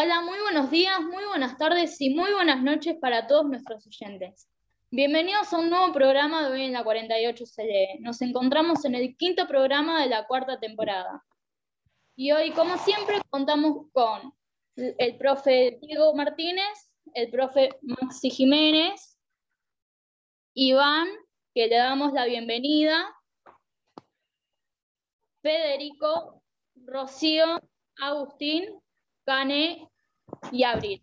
Hola, muy buenos días, muy buenas tardes y muy buenas noches para todos nuestros oyentes. Bienvenidos a un nuevo programa de hoy en la 48 CLE. Nos encontramos en el quinto programa de la cuarta temporada. Y hoy, como siempre, contamos con el profe Diego Martínez, el profe Maxi Jiménez, Iván, que le damos la bienvenida, Federico, Rocío, Agustín, Y Abril.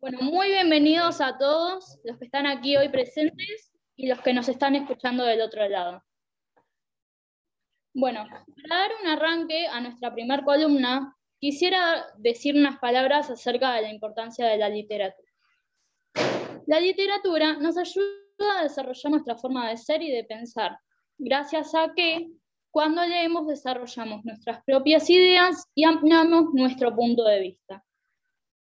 Bueno, muy bienvenidos a todos los que están aquí hoy presentes y los que nos están escuchando del otro lado. Bueno, para dar un arranque a nuestra primera columna, quisiera decir unas palabras acerca de la importancia de la literatura. La literatura nos ayuda a desarrollar nuestra forma de ser y de pensar, gracias a que cuando leemos desarrollamos nuestras propias ideas y ampliamos nuestro punto de vista.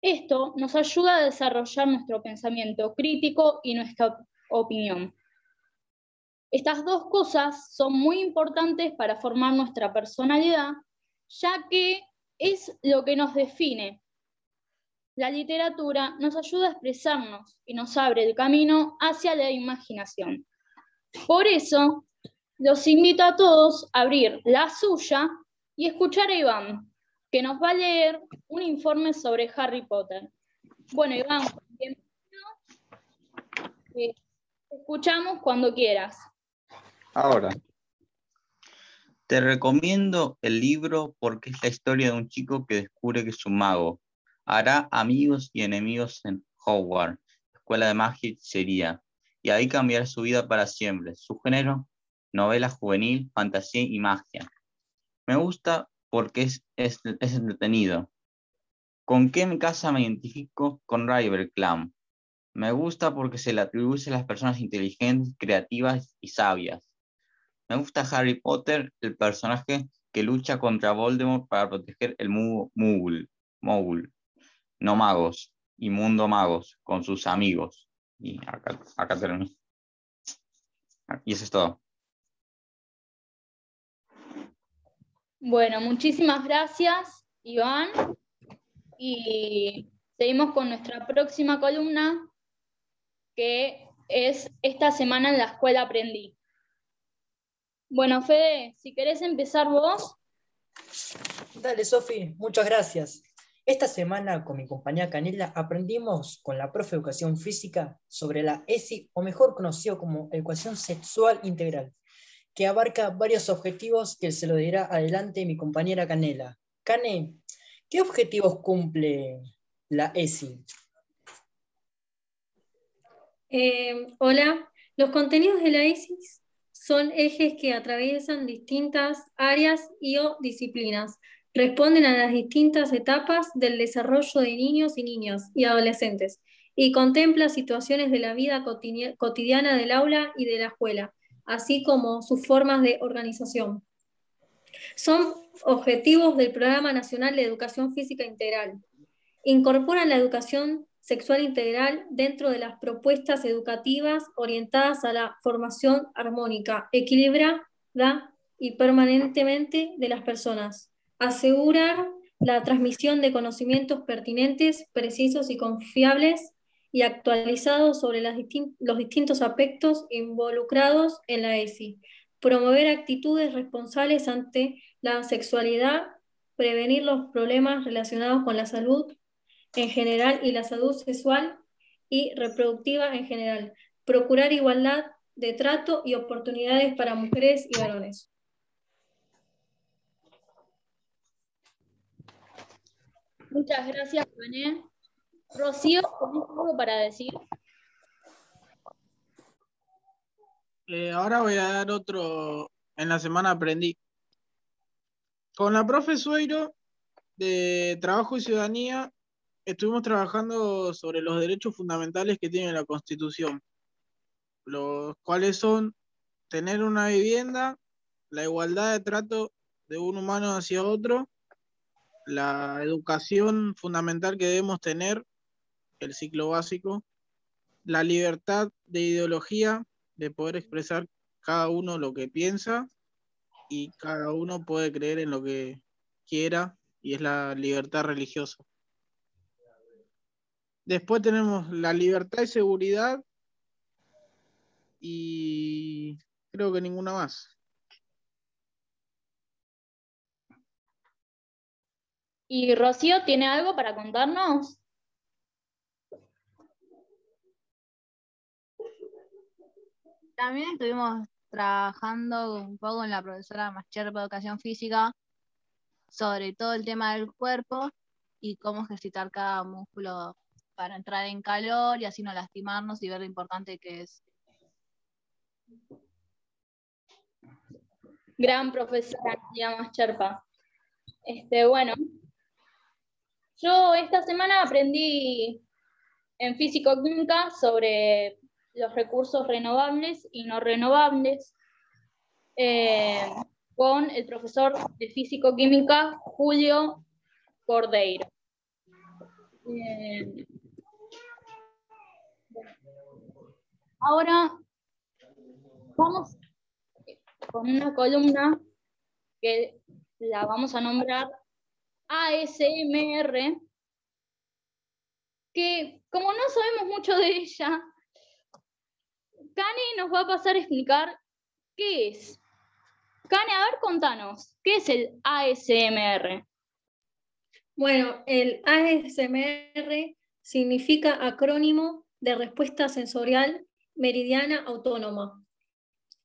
Esto nos ayuda a desarrollar nuestro pensamiento crítico y nuestra opinión. Estas dos cosas son muy importantes para formar nuestra personalidad, ya que es lo que nos define. La literatura nos ayuda a expresarnos y nos abre el camino hacia la imaginación. Por eso, los invito a todos a abrir la suya y escuchar a Iván, que nos va a leer un informe sobre Harry Potter. Bueno, Iván, bienvenido. Eh, escuchamos cuando quieras. Ahora, te recomiendo el libro porque es la historia de un chico que descubre que es un mago. Hará amigos y enemigos en Hogwarts, escuela de magia y hechicería, y ahí cambiará su vida para siempre. Su género, novela juvenil, fantasía y magia. Me gusta porque es, es, entretenido. ¿Con qué en casa me identifico? Con Ravenclaw. Me gusta porque se le atribuye a las personas inteligentes, creativas y sabias. Me gusta Harry Potter, el personaje que lucha contra Voldemort para proteger el Muggle, no magos, y mundo magos, con sus amigos. Y acá, acá termino. Y eso es todo. Bueno, muchísimas gracias, Iván. Y seguimos con nuestra próxima columna, que es Esta semana en la escuela aprendí. Bueno, Fede, si querés empezar vos. Dale, Sofi, muchas gracias. Esta semana con mi compañera Canela aprendimos con la profe de Educación Física sobre la ESI, o mejor conocido como Ecuación Sexual Integral que abarca varios objetivos que se lo dirá adelante mi compañera Canela. Cane, ¿qué objetivos cumple la ESI? Eh, hola, los contenidos de la ESI son ejes que atraviesan distintas áreas y o disciplinas. Responden a las distintas etapas del desarrollo de niños y niñas y adolescentes y contempla situaciones de la vida cotidiana del aula y de la escuela así como sus formas de organización. Son objetivos del Programa Nacional de Educación Física Integral. Incorporan la educación sexual integral dentro de las propuestas educativas orientadas a la formación armónica, equilibrada y permanentemente de las personas. Asegurar la transmisión de conocimientos pertinentes, precisos y confiables y actualizado sobre los distintos aspectos involucrados en la ESI, promover actitudes responsables ante la sexualidad, prevenir los problemas relacionados con la salud en general y la salud sexual y reproductiva en general, procurar igualdad de trato y oportunidades para mujeres y varones. Muchas gracias, René. Rocío, ¿tienes algo para decir? Eh, ahora voy a dar otro, en la semana aprendí. Con la profe Sueiro de Trabajo y Ciudadanía estuvimos trabajando sobre los derechos fundamentales que tiene la Constitución, los cuales son tener una vivienda, la igualdad de trato de un humano hacia otro, la educación fundamental que debemos tener el ciclo básico, la libertad de ideología, de poder expresar cada uno lo que piensa y cada uno puede creer en lo que quiera y es la libertad religiosa. Después tenemos la libertad y seguridad. Y creo que ninguna más. ¿Y Rocío tiene algo para contarnos? También estuvimos trabajando un poco con la profesora Mascherpa de Educación Física sobre todo el tema del cuerpo y cómo ejercitar cada músculo para entrar en calor y así no lastimarnos y ver lo importante que es. Gran profesora, María Cherpa. Este, bueno, yo esta semana aprendí en físico-química sobre los recursos renovables y no renovables eh, con el profesor de físico-química Julio Cordeiro. Eh, ahora vamos con una columna que la vamos a nombrar ASMR, que como no sabemos mucho de ella, Cani nos va a pasar a explicar qué es. Cani, a ver, contanos, ¿qué es el ASMR? Bueno, el ASMR significa acrónimo de respuesta sensorial meridiana autónoma.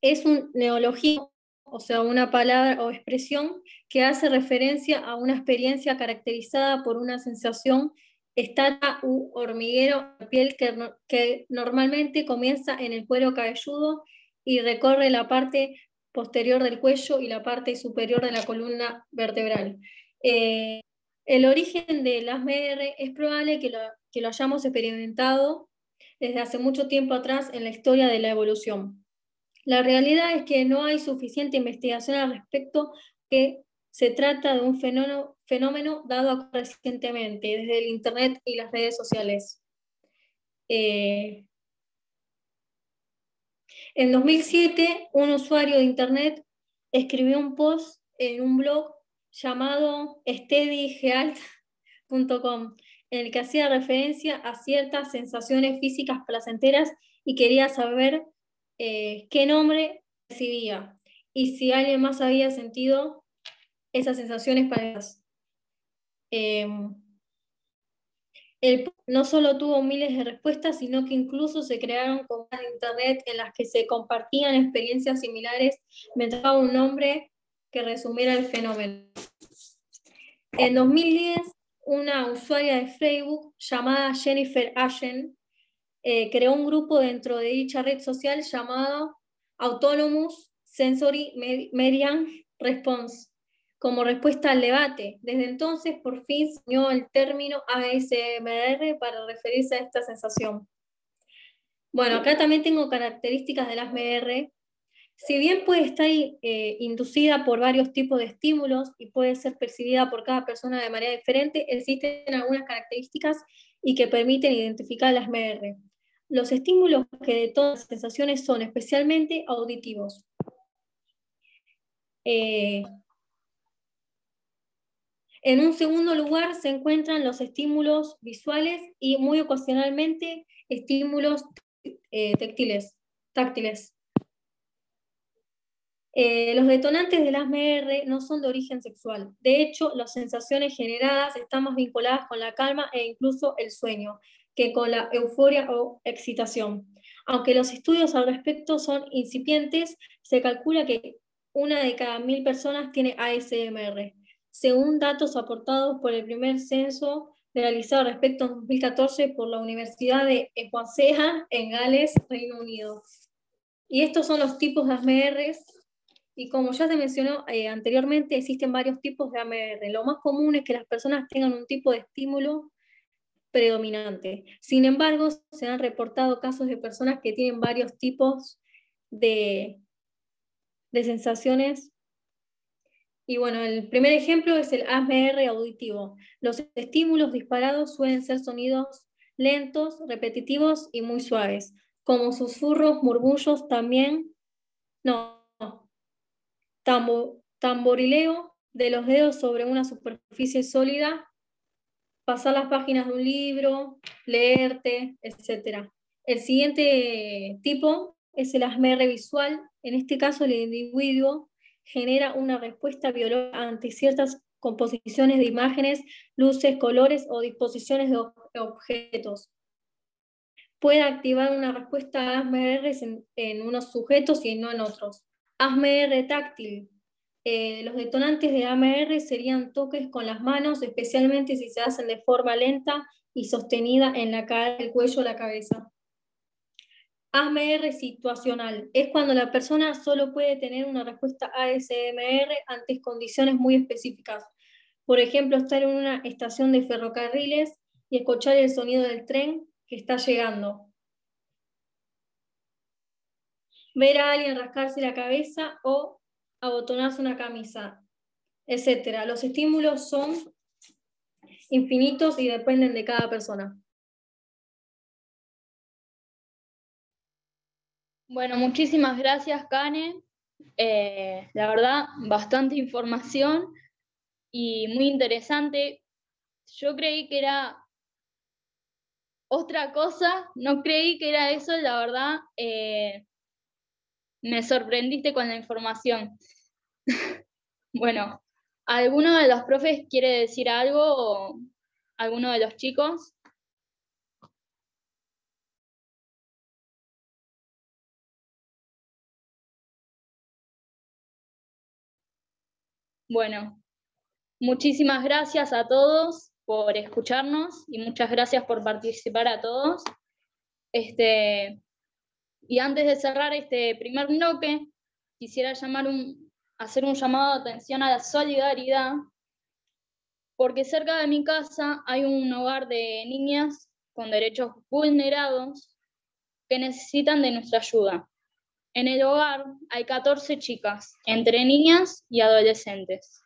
Es un neologismo, o sea, una palabra o expresión que hace referencia a una experiencia caracterizada por una sensación estática u hormiguero de piel que, que normalmente comienza en el cuero cabelludo y recorre la parte posterior del cuello y la parte superior de la columna vertebral. Eh, el origen de las MR es probable que lo, que lo hayamos experimentado desde hace mucho tiempo atrás en la historia de la evolución. La realidad es que no hay suficiente investigación al respecto que se trata de un fenómeno, dado recientemente desde el Internet y las redes sociales. Eh, en 2007, un usuario de Internet escribió un post en un blog llamado steadygealt.com, en el que hacía referencia a ciertas sensaciones físicas placenteras y quería saber eh, qué nombre recibía y si alguien más había sentido esas sensaciones para eh, el, no solo tuvo miles de respuestas, sino que incluso se crearon comunidades de Internet en las que se compartían experiencias similares mientras un nombre que resumiera el fenómeno. En 2010, una usuaria de Facebook llamada Jennifer Ashen eh, creó un grupo dentro de dicha red social llamado Autonomous Sensory Median Response, como respuesta al debate. Desde entonces, por fin se unió el término ASMR para referirse a esta sensación. Bueno, acá también tengo características del ASMR. Si bien puede estar eh, inducida por varios tipos de estímulos y puede ser percibida por cada persona de manera diferente, existen algunas características y que permiten identificar el ASMR. Los estímulos que detonan las sensaciones son especialmente auditivos. Eh, en un segundo lugar se encuentran los estímulos visuales y muy ocasionalmente estímulos eh, táctiles. Eh, los detonantes del ASMR no son de origen sexual. De hecho, las sensaciones generadas están más vinculadas con la calma e incluso el sueño que con la euforia o excitación. Aunque los estudios al respecto son incipientes, se calcula que una de cada mil personas tiene ASMR según datos aportados por el primer censo realizado respecto a 2014 por la Universidad de Swansea en Gales, Reino Unido. Y estos son los tipos de AMR, y como ya se mencionó eh, anteriormente, existen varios tipos de AMR. Lo más común es que las personas tengan un tipo de estímulo predominante. Sin embargo, se han reportado casos de personas que tienen varios tipos de, de sensaciones y bueno, el primer ejemplo es el ASMR auditivo. Los estímulos disparados suelen ser sonidos lentos, repetitivos y muy suaves, como susurros, murmullos también, no, tamborileo de los dedos sobre una superficie sólida, pasar las páginas de un libro, leerte, etc. El siguiente tipo es el ASMR visual. En este caso, el individuo genera una respuesta biológica ante ciertas composiciones de imágenes, luces, colores o disposiciones de objetos. Puede activar una respuesta ASMR en, en unos sujetos y no en otros. ASMR táctil. Eh, los detonantes de AMR serían toques con las manos, especialmente si se hacen de forma lenta y sostenida en la cara, el cuello o la cabeza. ASMR situacional es cuando la persona solo puede tener una respuesta ASMR ante condiciones muy específicas. Por ejemplo, estar en una estación de ferrocarriles y escuchar el sonido del tren que está llegando. Ver a alguien rascarse la cabeza o abotonarse una camisa, etc. Los estímulos son infinitos y dependen de cada persona. Bueno, muchísimas gracias, Kane. Eh, la verdad, bastante información y muy interesante. Yo creí que era otra cosa, no creí que era eso, la verdad. Eh, me sorprendiste con la información. bueno, ¿alguno de los profes quiere decir algo alguno de los chicos? Bueno, muchísimas gracias a todos por escucharnos y muchas gracias por participar a todos. Este, y antes de cerrar este primer bloque, quisiera llamar un, hacer un llamado de atención a la solidaridad, porque cerca de mi casa hay un hogar de niñas con derechos vulnerados que necesitan de nuestra ayuda. En el hogar hay 14 chicas, entre niñas y adolescentes,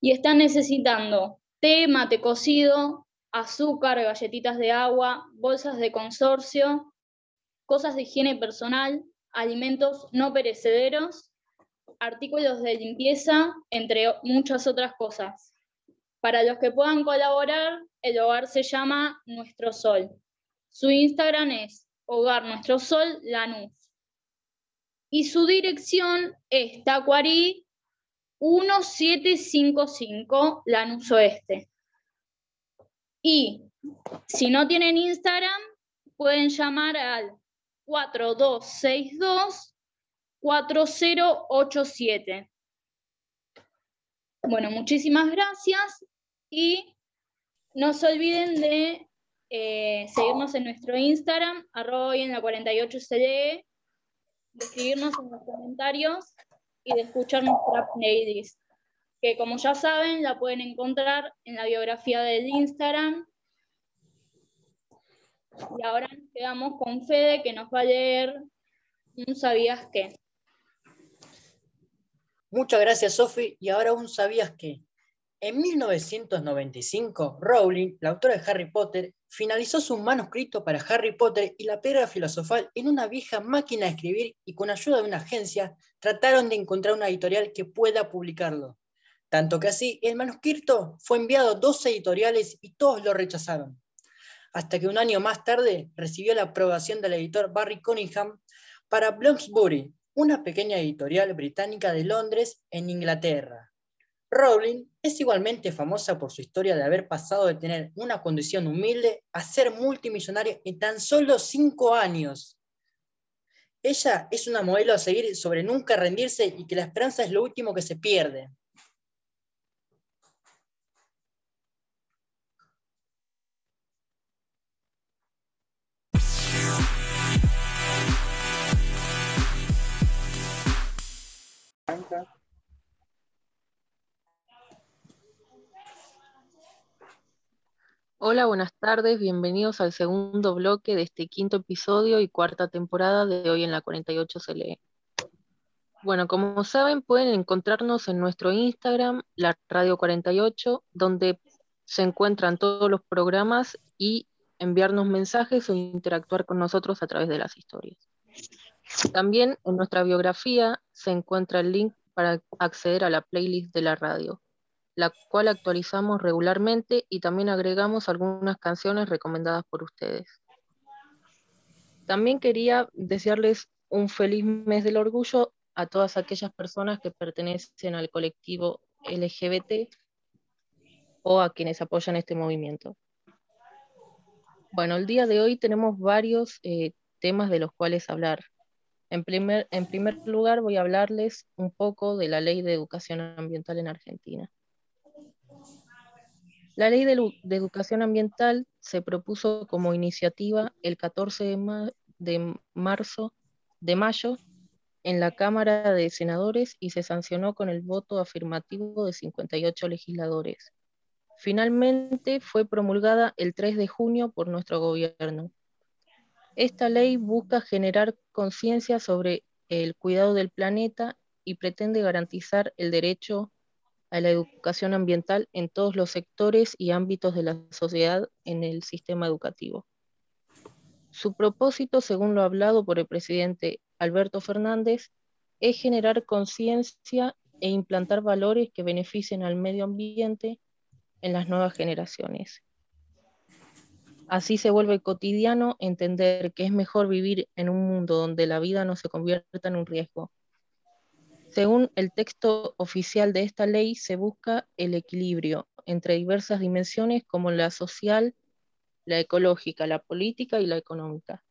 y están necesitando té, mate cocido, azúcar, galletitas de agua, bolsas de consorcio cosas de higiene personal, alimentos no perecederos, artículos de limpieza, entre muchas otras cosas. Para los que puedan colaborar, el hogar se llama Nuestro Sol. Su Instagram es Hogar Nuestro Sol Lanús. Y su dirección es Tacuarí 1755 Lanús Oeste. Y si no tienen Instagram, pueden llamar al 4262-4087. Bueno, muchísimas gracias y no se olviden de eh, seguirnos en nuestro Instagram, arroba en la 48 cd de escribirnos en los comentarios y de escuchar nuestra playlist, que como ya saben la pueden encontrar en la biografía del Instagram y ahora nos quedamos con Fede que nos va a leer un sabías qué. Muchas gracias, Sofi. Y ahora un sabías qué. En 1995, Rowling, la autora de Harry Potter, finalizó su manuscrito para Harry Potter y la piedra filosofal en una vieja máquina de escribir y con ayuda de una agencia trataron de encontrar una editorial que pueda publicarlo. Tanto que así, el manuscrito fue enviado a dos editoriales y todos lo rechazaron hasta que un año más tarde recibió la aprobación del editor Barry Cunningham para Bloomsbury, una pequeña editorial británica de Londres, en Inglaterra. Rowling es igualmente famosa por su historia de haber pasado de tener una condición humilde a ser multimillonaria en tan solo cinco años. Ella es una modelo a seguir sobre nunca rendirse y que la esperanza es lo último que se pierde. Hola, buenas tardes, bienvenidos al segundo bloque de este quinto episodio y cuarta temporada de Hoy en la 48 se lee. Bueno, como saben, pueden encontrarnos en nuestro Instagram, la Radio 48, donde se encuentran todos los programas y enviarnos mensajes o interactuar con nosotros a través de las historias. También en nuestra biografía se encuentra el link para acceder a la playlist de la radio. La cual actualizamos regularmente y también agregamos algunas canciones recomendadas por ustedes. También quería desearles un feliz mes del orgullo a todas aquellas personas que pertenecen al colectivo LGBT o a quienes apoyan este movimiento. Bueno, el día de hoy tenemos varios eh, temas de los cuales hablar. En primer, en primer lugar, voy a hablarles un poco de la Ley de Educación Ambiental en Argentina. La Ley de, Educación Ambiental se propuso como iniciativa el 14 de, de marzo de mayo en la Cámara de Senadores y se sancionó con el voto afirmativo de 58 legisladores. Finalmente fue promulgada el 3 de junio por nuestro gobierno. Esta ley busca generar conciencia sobre el cuidado del planeta y pretende garantizar el derecho a la educación ambiental en todos los sectores y ámbitos de la sociedad en el sistema educativo. Su propósito, según lo hablado por el presidente Alberto Fernández, es generar conciencia e implantar valores que beneficien al medio ambiente en las nuevas generaciones. Así se vuelve cotidiano entender que es mejor vivir en un mundo donde la vida no se convierta en un riesgo. Según el texto oficial de esta ley, se busca el equilibrio entre diversas dimensiones como la social, la ecológica, la política y la económica.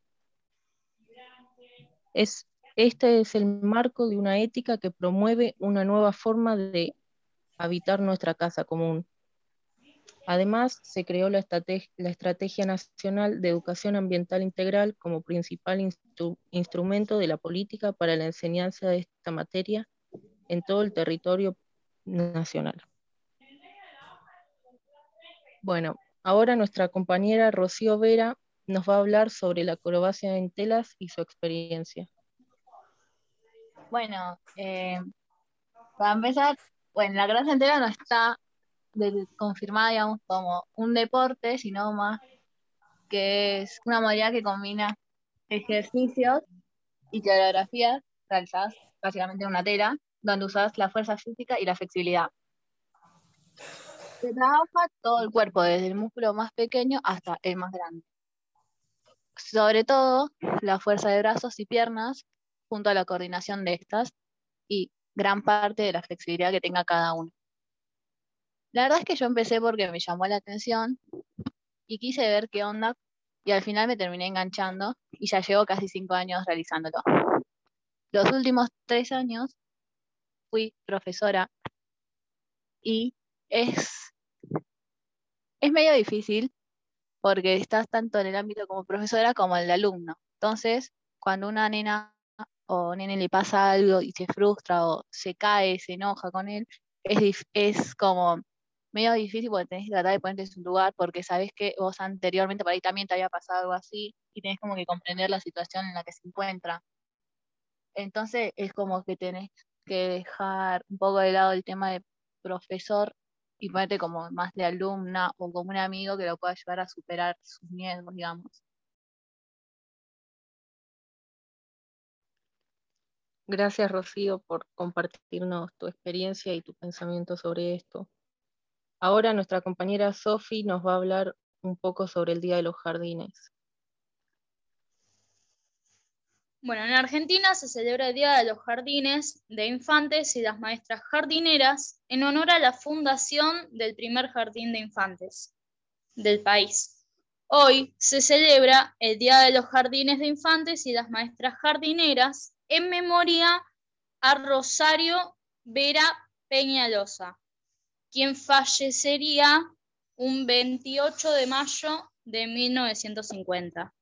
Es, este es el marco de una ética que promueve una nueva forma de habitar nuestra casa común. Además, se creó la, Estrategia Nacional de Educación Ambiental Integral como principal instrumento de la política para la enseñanza de esta materia en todo el territorio nacional. Bueno, ahora nuestra compañera Rocío Vera nos va a hablar sobre la acrobacia en telas y su experiencia. Bueno, eh, para empezar, bueno, la acrobacia en tela no está confirmada, como un deporte, sino más que es una modalidad que combina ejercicios y coreografías realizadas básicamente en una tela, donde usas la fuerza física y la flexibilidad. Se trabaja todo el cuerpo, desde el músculo más pequeño hasta el más grande sobre todo la fuerza de brazos y piernas junto a la coordinación de estas y gran parte de la flexibilidad que tenga cada uno. La verdad es que yo empecé porque me llamó la atención y quise ver qué onda y al final me terminé enganchando y ya llevo casi cinco años realizándolo. Los últimos tres años fui profesora y es, es medio difícil porque estás tanto en el ámbito como profesora como el de alumno. Entonces, cuando una nena o nene le pasa algo y se frustra o se cae, se enoja con él, es, es como medio difícil porque tenés que tratar de ponerte en su lugar porque sabes que vos anteriormente por ahí también te había pasado algo así y tenés como que comprender la situación en la que se encuentra. Entonces es como que tenés que dejar un poco de lado el tema de profesor y ponerte como más de alumna o como un amigo que lo pueda ayudar a superar sus miedos, digamos. Gracias, Rocío, por compartirnos tu experiencia y tu pensamiento sobre esto. Ahora nuestra compañera Sofi nos va a hablar un poco sobre el Día de los Jardines. Bueno, en Argentina se celebra el Día de los Jardines de Infantes y las Maestras Jardineras en honor a la fundación del primer jardín de infantes del país. Hoy se celebra el Día de los Jardines de Infantes y las Maestras Jardineras en memoria a Rosario Vera Peñalosa, quien fallecería un 28 de mayo de 1950.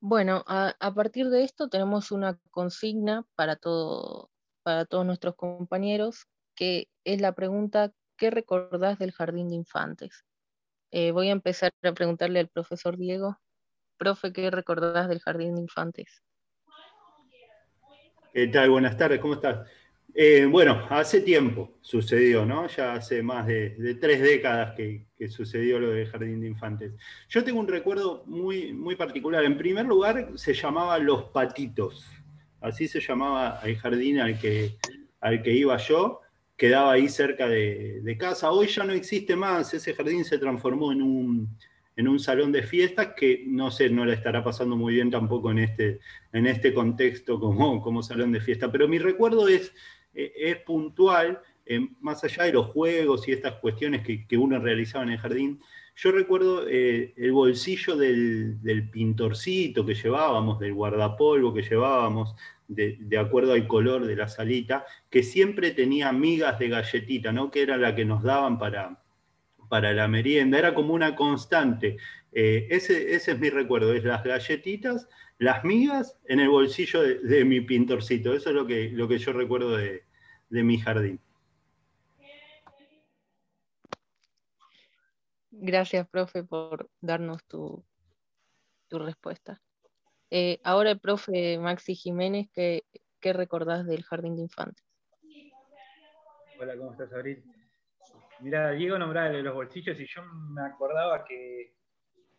Bueno, a, partir de esto tenemos una consigna para, para todos nuestros compañeros, que es la pregunta, ¿qué recordás del jardín de infantes? Eh, voy a empezar a preguntarle al profesor Diego. Profe, ¿qué recordás del jardín de infantes? ¿Qué tal? Buenas tardes, ¿cómo estás? Eh, bueno, hace tiempo sucedió, ¿no? Ya hace más de, tres décadas que, sucedió lo del Jardín de Infantes. Yo tengo un recuerdo muy, muy particular. En primer lugar, se llamaba Los Patitos. así se llamaba el jardín al que, al que iba yo, quedaba ahí cerca de, de casa. Hoy ya no existe más, ese jardín se transformó en un, en un salón de fiestas que no sé, no le estará pasando muy bien tampoco en este, en este contexto como, como salón de fiesta. Pero mi recuerdo es, eh, es puntual, eh, más allá de los juegos y estas cuestiones que, uno realizaba en el jardín. Yo recuerdo eh, el bolsillo del, pintorcito que llevábamos, del guardapolvo que llevábamos, de, de, acuerdo al color de la salita, que siempre tenía migas de galletita, ¿no? que era la que nos daban para, para la merienda, era como una constante. Eh, ese, es mi recuerdo, es las galletitas, las migas en el bolsillo de, mi pintorcito. Eso es lo que, lo que yo recuerdo de, mi jardín. Gracias, profe, por darnos tu, tu respuesta. Eh, ahora el profe Maxi Jiménez, ¿qué, ¿qué recordás del jardín de infantes? Hola, ¿cómo estás, Abril? Mira, Diego nombraba los bolsillos y yo me acordaba que,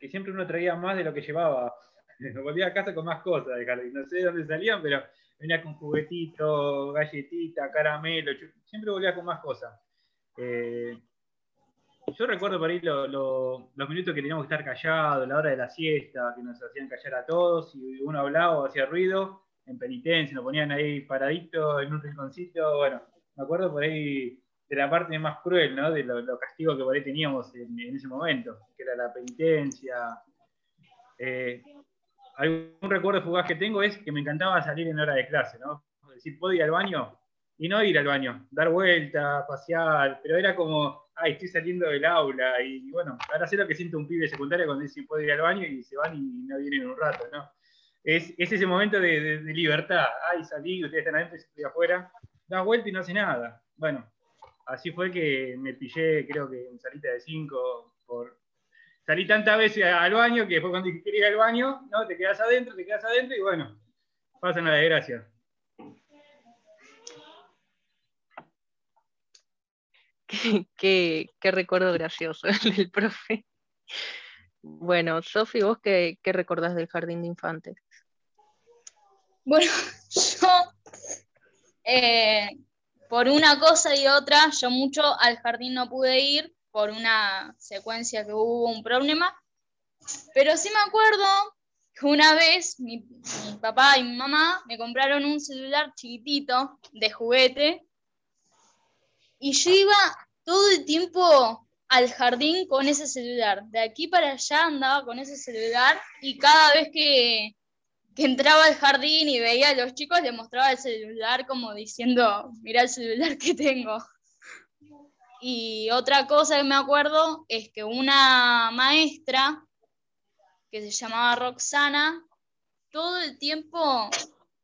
siempre uno traía más de lo que llevaba. Volvía a casa con más cosas de. No sé de dónde salían, pero venía con juguetito, galletita, caramelo. siempre volvía con más cosas. Eh, yo recuerdo por ahí los minutos que teníamos que estar callados, la hora de la siesta, que nos hacían callar a todos y uno hablaba o hacía ruido en penitencia, nos ponían ahí paraditos en un rinconcito. Bueno, me acuerdo por ahí de la parte más cruel, ¿no? De los lo castigos que por ahí teníamos en, ese momento, que era la penitencia. Eh, algún recuerdo fugaz que tengo es que me encantaba salir en hora de clase, ¿no? Es decir, puedo ir al baño y no ir al baño, dar vuelta, pasear, pero era como, ay, estoy saliendo del aula y bueno, ahora sé lo que siente un pibe secundario cuando dice puedo ir al baño y se van y no vienen un rato, ¿no? Es, ese momento de, libertad, ay, salí, ustedes están adentro y estoy afuera, da vuelta y no hace nada. Bueno, así fue que me pillé, creo que en salita de 5, por... salí tantas veces al baño que después cuando quería ir al baño, no, te quedas adentro, te quedas adentro y bueno, pasa una desgracia. Qué, qué, recuerdo gracioso el del profe. Bueno, Sofi, ¿vos qué, qué recordás del jardín de infantes? Bueno, yo eh, por una cosa y otra, yo mucho al jardín no pude ir por una secuencia que hubo un problema, pero sí me acuerdo que una vez mi, papá y mi mamá me compraron un celular chiquitito de juguete y yo iba todo el tiempo al jardín con ese celular. De aquí para allá andaba con ese celular y cada vez que, que entraba al jardín y veía a los chicos, le mostraba el celular como diciendo, mira el celular que tengo. Y otra cosa que me acuerdo es que una maestra que se llamaba Roxana, todo el tiempo,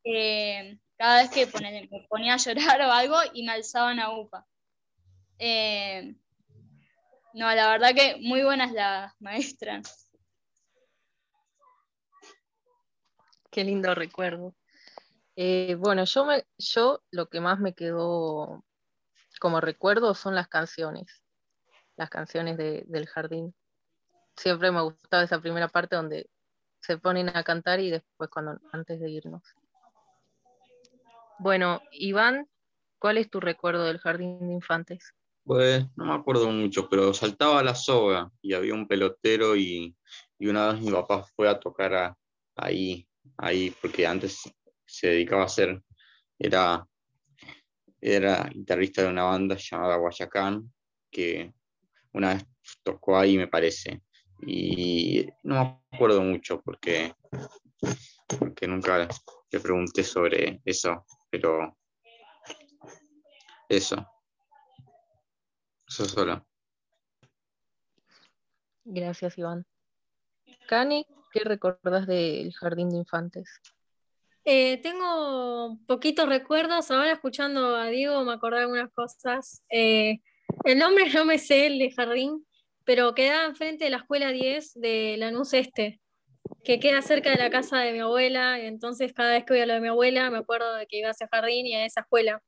eh, cada vez que me ponía a llorar o algo, y me alzaban a UPA. Eh, no, la verdad que muy buenas las maestras. Qué lindo recuerdo. Eh, bueno, yo, me, yo lo que más me quedó como recuerdo son las canciones, las canciones del jardín. Siempre me gustaba esa primera parte donde se ponen a cantar y después cuando antes de irnos. Bueno, Iván, ¿cuál es tu recuerdo del jardín de infantes? Pues no me acuerdo mucho, pero saltaba la soga y había un pelotero y, una vez mi papá fue a tocar ahí ahí, porque antes se dedicaba a ser, era, era guitarrista de una banda llamada Guayacán, que una vez tocó ahí, me parece. Y no me acuerdo mucho porque, porque nunca le pregunté sobre eso, pero eso. Eso solo. Gracias, Iván. Cani, ¿Qué recordás del jardín de infantes? Eh, tengo poquitos recuerdos. Ahora escuchando a Diego me acordé de algunas cosas. Eh, el nombre no me sé, el de jardín, pero quedaba enfrente de la escuela 10 de Lanús Este, que queda cerca de la casa de mi abuela. Entonces, cada vez que voy a lo de mi abuela, me acuerdo de que iba a ese jardín y a esa escuela.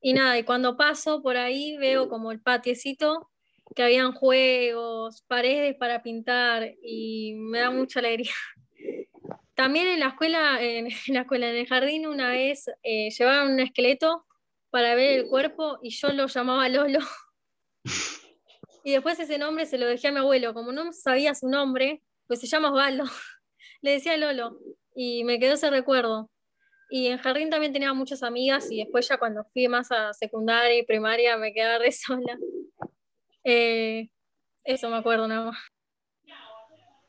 Y nada, y cuando paso por ahí veo como el patiecito que habían juegos, paredes para pintar y me da mucha alegría. También en la escuela, en, en la escuela, en el jardín, una vez eh, llevaron un esqueleto para ver el cuerpo y yo lo llamaba Lolo. Y después ese nombre se lo dejé a mi abuelo. Como no sabía su nombre, pues se llama Osvaldo. Le decía Lolo. Y me quedó ese recuerdo. Y en jardín también tenía muchas amigas y después ya cuando fui más a secundaria y primaria me quedaba re sola. Eh, eso me acuerdo nada más.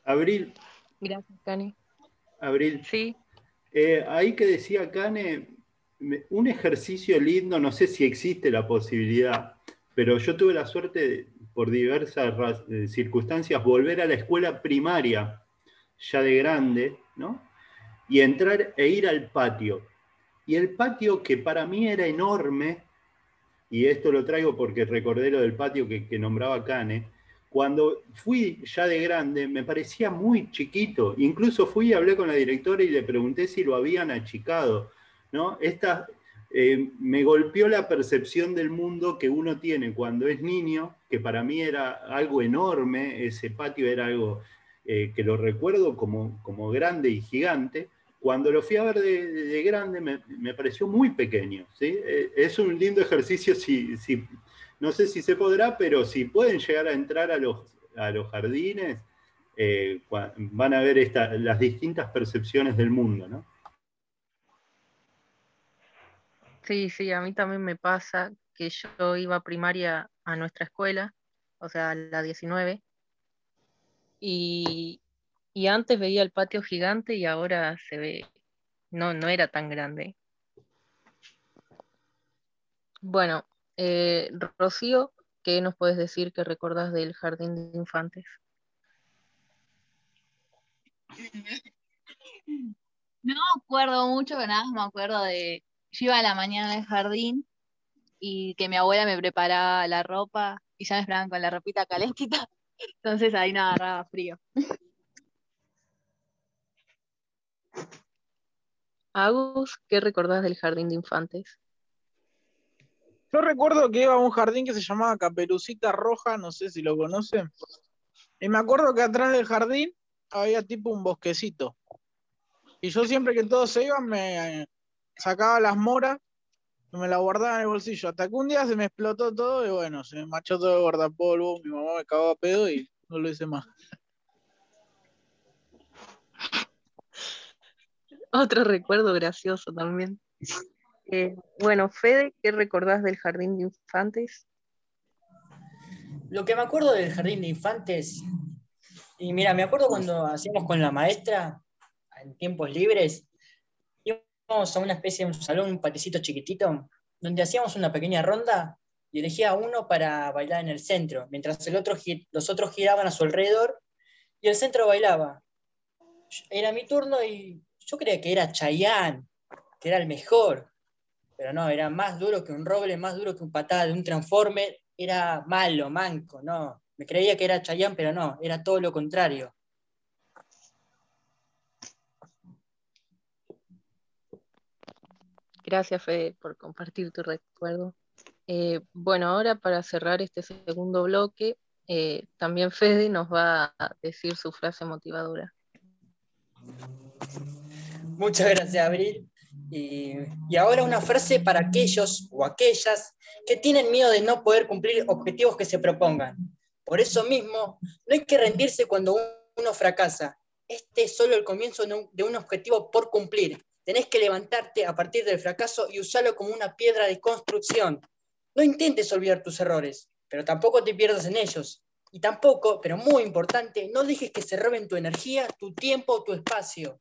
Abril, Gracias, Cani. Abril, Sí, eh, ahí que decía Cane, un ejercicio lindo, no sé si existe la posibilidad, pero yo tuve la suerte, de, por diversas eh, circunstancias, volver a la escuela primaria, ya de grande, ¿no? Y entrar e ir al patio. Y el patio que para mí era enorme, y esto lo traigo porque recordé lo del patio que, nombraba Cane, cuando fui ya de grande me parecía muy chiquito. Incluso fui y hablé con la directora y le pregunté si lo habían achicado. ¿no? Esta, eh, me golpeó la percepción del mundo que uno tiene cuando es niño, que para mí era algo enorme, ese patio era algo eh, que lo recuerdo como, como grande y gigante. Cuando lo fui a ver de, de- de grande me, pareció muy pequeño. Eh, es un lindo ejercicio si, no sé si se podrá, pero si pueden llegar a entrar a los, jardines, eh, van a ver las distintas percepciones del mundo, ¿no? sí, sí, a mí también me pasa que yo iba a primaria a nuestra escuela, o sea, a la 19, y, y antes veía el patio gigante y ahora se ve, no, no era tan grande. Bueno, eh, Rocío, ¿qué nos puedes decir que recordás del jardín de infantes? No me acuerdo mucho, pero nada más me acuerdo de. Yo iba a la mañana al jardín y que mi abuela me preparaba la ropa y ya me esperaban con la ropita calentita. Entonces ahí no agarraba frío. Agus, ¿qué recordás del jardín de infantes? Yo recuerdo que iba a un jardín que se llamaba Caperucita Roja, no sé si lo conocen. Y me acuerdo que atrás del jardín había tipo un bosquecito. Y yo siempre que todos se iban me sacaba las moras y me las guardaba en el bolsillo. Hasta que un día se me explotó todo y bueno, se me machó todo el guardapolvo, mi mamá me cagó a pedo y no lo hice más. Otro recuerdo gracioso también. Eh, bueno, Fede, ¿qué recordás del jardín de infantes? Lo que me acuerdo del jardín de infantes, y mira, me acuerdo cuando hacíamos con la maestra, en tiempos libres, íbamos a una especie de un salón, un paticito chiquitito, donde hacíamos una pequeña ronda y elegía a uno para bailar en el centro, mientras el otro, los otros giraban a su alrededor y el centro bailaba. Era mi turno y yo creía que era Chayanne, que era el mejor, pero no, era más duro que un roble, más duro que un patada de un transformer, era malo, manco, no. Me creía que era Chayanne, pero no, era todo lo contrario. Gracias, Fede, por compartir tu recuerdo. Eh, bueno, ahora para cerrar este segundo bloque, eh, también Fede nos va a decir su frase motivadora. Muchas gracias, Abril. Y, y ahora una frase para aquellos o aquellas que tienen miedo de no poder cumplir objetivos que se propongan. Por eso mismo, no hay que rendirse cuando uno fracasa. Este es solo el comienzo de un, objetivo por cumplir. Tenés que levantarte a partir del fracaso y usarlo como una piedra de construcción. No intentes olvidar tus errores, pero tampoco te pierdas en ellos. Y tampoco, pero muy importante, no dejes que se roben tu energía, tu tiempo o tu espacio.